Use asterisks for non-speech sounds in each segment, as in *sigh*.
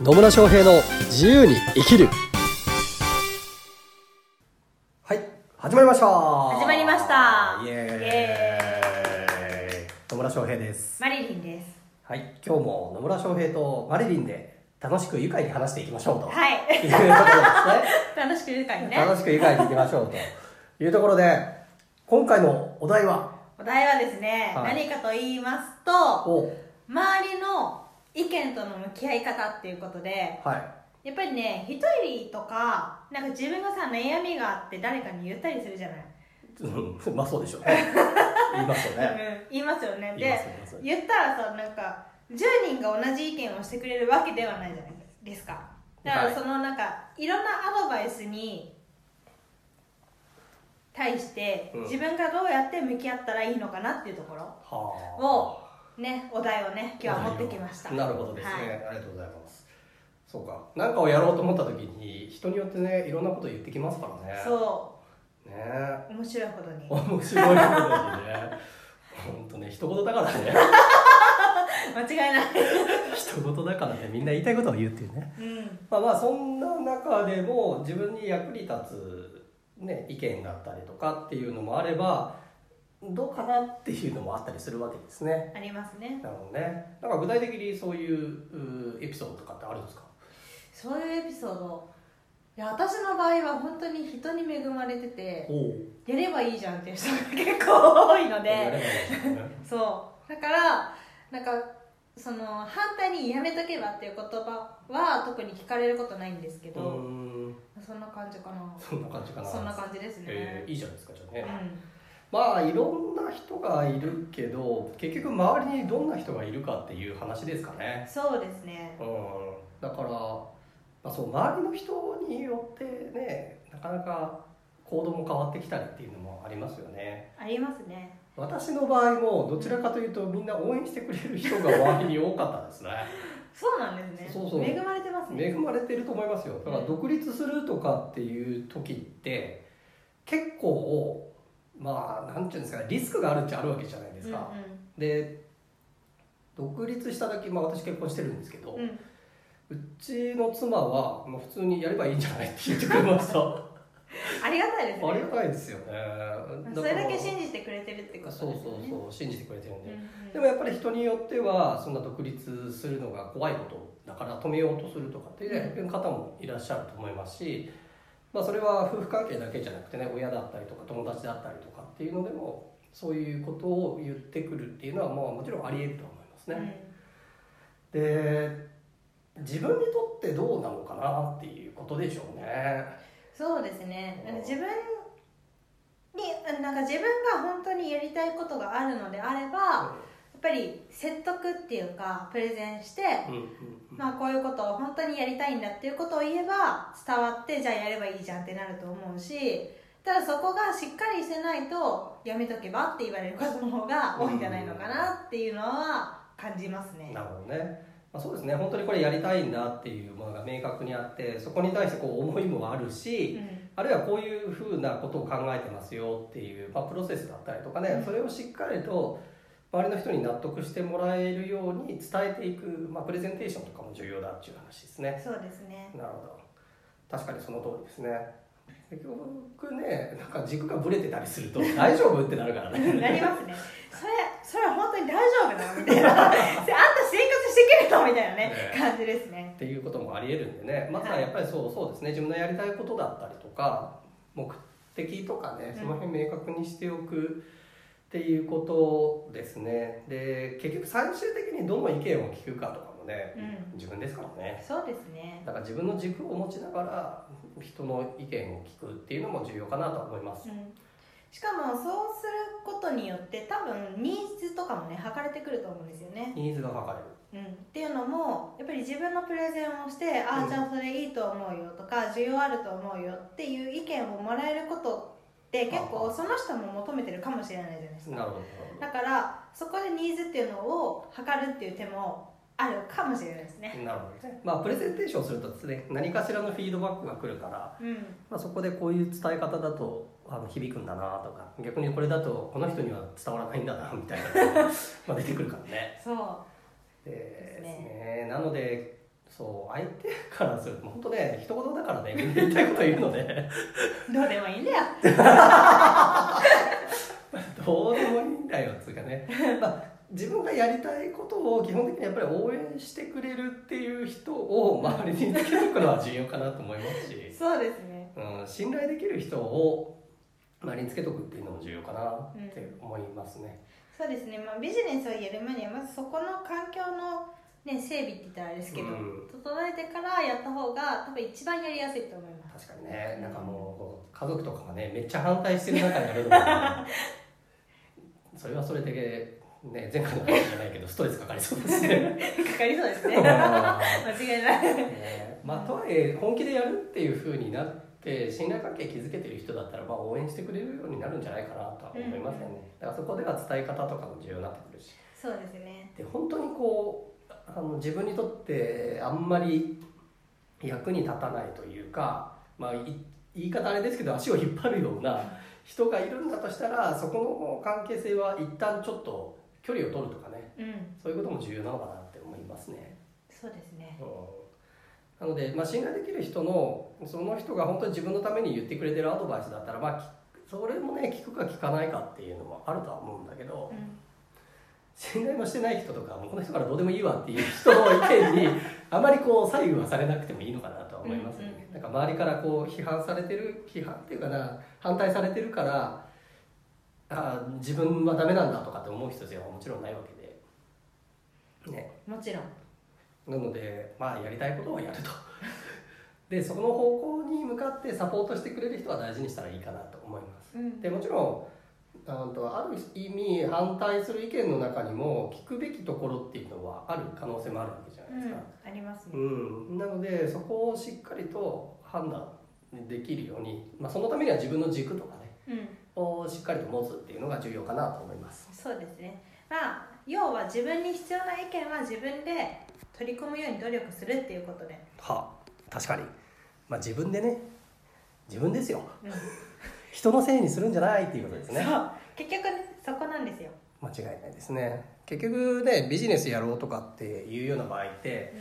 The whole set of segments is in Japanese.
野村翔平の自由に生きる。はい始まりました。始まりました。イエーイ。イエ野村翔平です。マリリンです。はい今日も野村翔平とマリリンで楽しく愉快に話していきましょうと、はい。いうところですね。*laughs* 楽しく愉快にね。楽しく愉快にいきましょうと。いうところで今回のお題は？お題はですね、はい。何かと言いますとお。周りの意見との向き合い方っていうことではい。やっぱりね一人とかなんか自分がさ悩みがあって誰かに言ったりするじゃない、うん、*laughs* まあそうでしょうね。*laughs* 言いますよね。うん、言いますよね。です言ったらさなんか10人が同じ意見をしてくれるわけではないじゃないですか。だかはいらそのなんかいろんなアドバイスに対してうん。自分がどうやって向き合ったらいいのかなっていうところはあ。をねお題をね今日は持ってきました。なるほどですね、はい。ありがとうございます。そうか。何かをやろうと思った時に人によってねいろんなこと言ってきますからね。そう。ね。面白いほどに。面白いことだしね。*laughs* 本当ね一言だからね。*laughs* 間違いない。*laughs* 一言だからね。みんな言いたいことを言うっていうね。うん。まあまあそんな中でも自分に役に立つ、ね、意見だったりとかっていうのもあればどうかなっていうのもあったりするわけですね。ありますね。なるほどね。なんか具体的にそういううエピソードとかってあるんですか？そういうエピソード。いや私の場合は本当に人に恵まれててやればいいじゃんっていう人が結構多いので。*laughs* そう。だからなんかその反対に「やめとけば」っていう言葉は特に聞かれることないんですけど、そんな感じかな。そんな感じかな。そんな感じですね、えーいいじゃないですかじゃあね、うんまあいろんな人がいるけど結局周りにどんな人がいるかっていう話ですかね。そうですね。うん。だから、まあ、そう周りの人によってねなかなか行動も変わってきたりっていうのもありますよね。ありますね。私の場合もどちらかというとみんな応援してくれる人が周りに多かったですね。*laughs* そうなんですね。そうそう恵まれてますね。恵まれてると思いますよ。だから独立するとかっていう時って結構まあなんていうんですかねリスクがあるっちゃあるわけじゃないですか、で独立した時、まあ、私結婚してるんですけど、うん。うんうんうちの妻はもう普通にやればいいんじゃないって言ってくれました。あ *laughs* ありがたいですね。りがたいですよね。それだけじ信じてくれてるってことですそうそうそう信じてくれてるんで、うんうん。でもやっぱり人によってはそんな独立するのが怖いことだから止めようとするとかっていう方もいらっしゃると思いますし、まあ、それは夫婦関係だけじゃなくてね親だったりとか友達だったりとかっていうのでもそういうことを言ってくるっていうのはまあもちろんあり得ると思いますね。で自分にとってどうなのかなっていうことでしょうね。そうですね自分になんか自分が本当にやりたいことがあるのであればやっぱり説得っていうかプレゼンして、うんうんうん。まあ、こういうことを本当にやりたいんだっていうことを言えば伝わってじゃあやればいいじゃんってなると思うしただそこがしっかりしてないとやめとけばって言われることの方が多いんじゃないのかなっていうのは感じますね。なるほどね。まあ、そうですね。本当にこれやりたいんだっていうものが明確にあってそこに対してこう思いもあるし、うん。あるいはこういうふうなことを考えてますよっていう、まあ、プロセスだったりとかねそれをしっかりと周りの人に納得してもらえるように伝えていく、まあ、プレゼンテーションとかも重要だっていう話ですね。そうですね。なるほど。確かにその通りですね。結局ねなんか軸がぶれてたりすると *laughs* 大丈夫ってなるからね。なりますね。それそれは本当に大丈夫なのみたいな。*laughs* あんた生活してけるのみたいなねね。感じですね。っていうこともありえるんでね。まずはやっぱりそうそうですね。自分のやりたいことだったりとか目的とかねその辺明確にしておくっていうことですね。で結局最終的にどの意見を聞くかとかもね、うん。自分ですからね。そうですね。だから自分の軸を持ちながら人の意見を聞くっていうのも重要かなとは思います。うん。しかもそうすることによって多分ニーズとかもね測れてくると思うんですよね、ニーズが測れる。うん、っていうのもやっぱり自分のプレゼンをしてあうん。あじゃあそれいいと思うよとか需要あると思うよっていう意見をもらえることって結構その人も求めてるかもしれないじゃないですか。なるほどだからそこでニーズっていうのを測るっていう手もあるかもしれないですね。なるほどね。まあプレゼンテーションするとですね何かしらのフィードバックが来るからうん。まあ、そこでこういう伝え方だとあの響くんだなとか逆にこれだとこの人には伝わらないんだなみたいなのが *laughs* まあ出てくるからね。そう。でですね。なのでそう相手からすると本当ね一言だからねみんな言いたいこと言うのでどうでもいいんだよ。*laughs* どうでもいいんだよっつうかね、まあ、自分がやりたいことを基本的にやっぱり応援してくれるっていう人を周りにつけとくのは重要かなと思いますし、そうですね。うん、信頼できる人を周りにつけとくっていうのも重要かなって思いますね。そうですね、まあ、ビジネスをやる前にはまずそこの環境の、ね、整備って言ったらあれですけど、うん。整えてからやった方が多分一番やりやすいと思います。確かにね。なんかもう家族とかがねめっちゃ反対してる中でやるのは、それはそれでね前回の話じゃないけどストレスかかりそうですね。*laughs* かかりそうですね。ま間違いない。ね。まあとはいえ本気でやるっていうふうになって信頼関係築けてる人だったらまあ応援してくれるようになるんじゃないかなとは思いますよね、だからそこでは伝え方とかも重要になってくるし。そうですね。で本当にこうあの自分にとってあんまり役に立たないというか、まあ、い言い方あれですけど足を引っ張るような人がいるんだとしたらそこの関係性は一旦ちょっと距離を取るとかねうん。そういうことも重要なのかなって思いますね。そうですね。うん。なので、まあ、信頼できる人のその人が本当に自分のために言ってくれてるアドバイスだったら、まあ、きそれもね聞くか聞かないかっていうのもあるとは思うんだけど、うん *laughs* 信頼もしてない人とかもうこの人からどうでもいいわっていう人の意見にあまりこう左右はされなくてもいいのかなとは思いますよね、うんなんか周りからこう批判されてる批判っていうかな反対されてるからあー自分はダメなんだとかって思う人はもちろんないわけで。ね。もちろん。なのでまあやりたいことをやると。*laughs* でその方向に向かってサポートしてくれる人は大事にしたらいいかなと思います。うん。でもちろんあとある意味反対する意見の中にも聞くべきところっていうのはある可能性もあるわけじゃないですか、ありますね。うん。なのでそこをしっかりと判断できるように、まあ、そのためには自分の軸とかねうん。をしっかりと持つっていうのが重要かなと思います。そうですね。まあ要は自分に必要な意見は自分で取り込むように努力するっていうことで、は確かに、まあ、自分でね。自分ですよ。うん人のせいにするんじゃないっていうことですね。結局ねそこなんですよ、間違いないですね。結局ねビジネスやろうとかっていうような場合って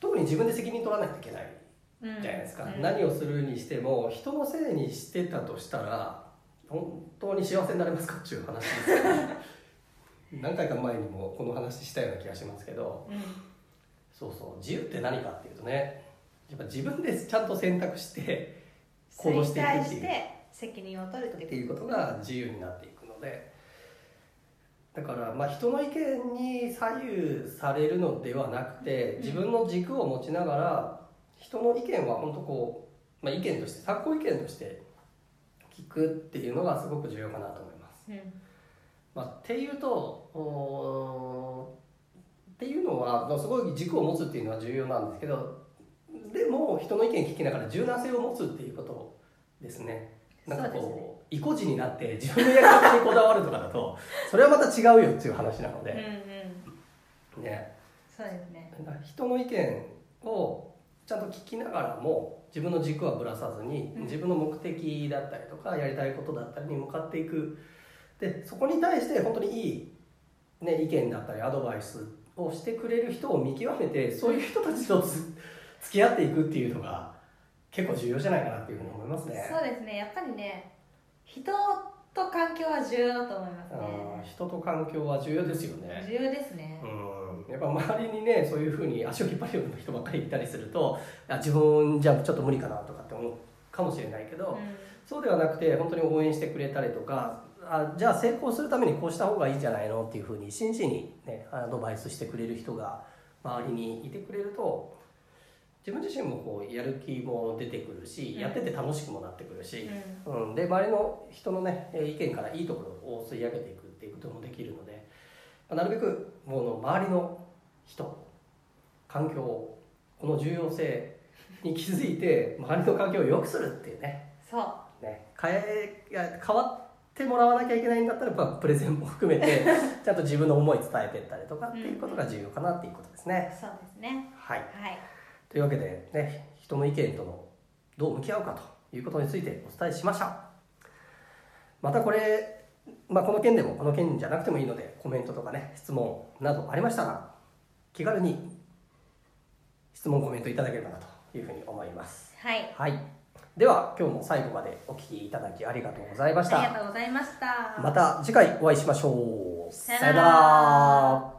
特に自分で責任取らないといけないうんじゃないですか、うん。何をするにしても人のせいにしてたとしたら本当に幸せになれますか？っていう話です。よ *laughs* 何回か前にもこの話したような気がしますけど。うん。そうそう。自由って何かっていうとねやっぱ自分でちゃんと選択して行動していくっていう責任を取るとっていうことが自由になっていくので。だからまあ人の意見に左右されるのではなくて自分の軸を持ちながら人の意見は本当こう、まあ、意見として参考意見として聞くっていうのがすごく重要かなと思います。うん。まあ、っていうとっていうのはまあすごい軸を持つっていうのは重要なんですけどでも人の意見聞きながら柔軟性を持つっていうことですねなんかこう意固地になって自分のやり方にこだわるとかだと *laughs* それはまた違うよっていう話なのうんうん。で、ね、そうですね。人の意見をちゃんと聞きながらも自分の軸はぶらさずにうん。自分の目的だったりとかやりたいことだったりに向かっていく。でそこに対して本当にいい、ね、意見だったりアドバイスをしてくれる人を見極めてそういう人たちとつ付き合っていくっていうのが結構重要じゃないかなっていうふうに思いますね。そうですね。やっぱりね人と環境は重要だと思いますね。人と環境は重要ですよね。重要ですね。うん。やっぱ周りにねそういうふうに足を引っ張るような人ばっかりいたりするとあ自分じゃちょっと無理かなとかって思うかもしれないけど、うん。そうではなくて本当に応援してくれたりとかあじゃあ成功するためにこうした方がいいんじゃないのっていうふうに真摯に、ね、アドバイスしてくれる人が周りにいてくれると自分自身もこうやる気も出てくるし、うん。やってて楽しくもなってくるし、ううん、で周りの人のねえー意見からいいところを吸い上げていくっていうこともできるのでまあなるべくもの周りの人環境この重要性に気づいて *laughs* 周りの環境を良くするっていうね。そう。ね。変え変わってもらわなきゃいけないんだったらやっぱプレゼンも含めて *laughs* ちゃんと自分の思い伝えていったりとかっていうことが重要かなっていうことですね。そうですね。はい、はいというわけでね人の意見とのどう向き合うかということについてお伝えしました。またこれ、まあ、この件でもこの件じゃなくてもいいのでコメントとかね質問などありましたら気軽に質質問コメントいただければなというふうに思います。はい。はい。では今日も最後までお聞きいただきありがとうございました。ありがとうございました。また次回お会いしましょう。さよなら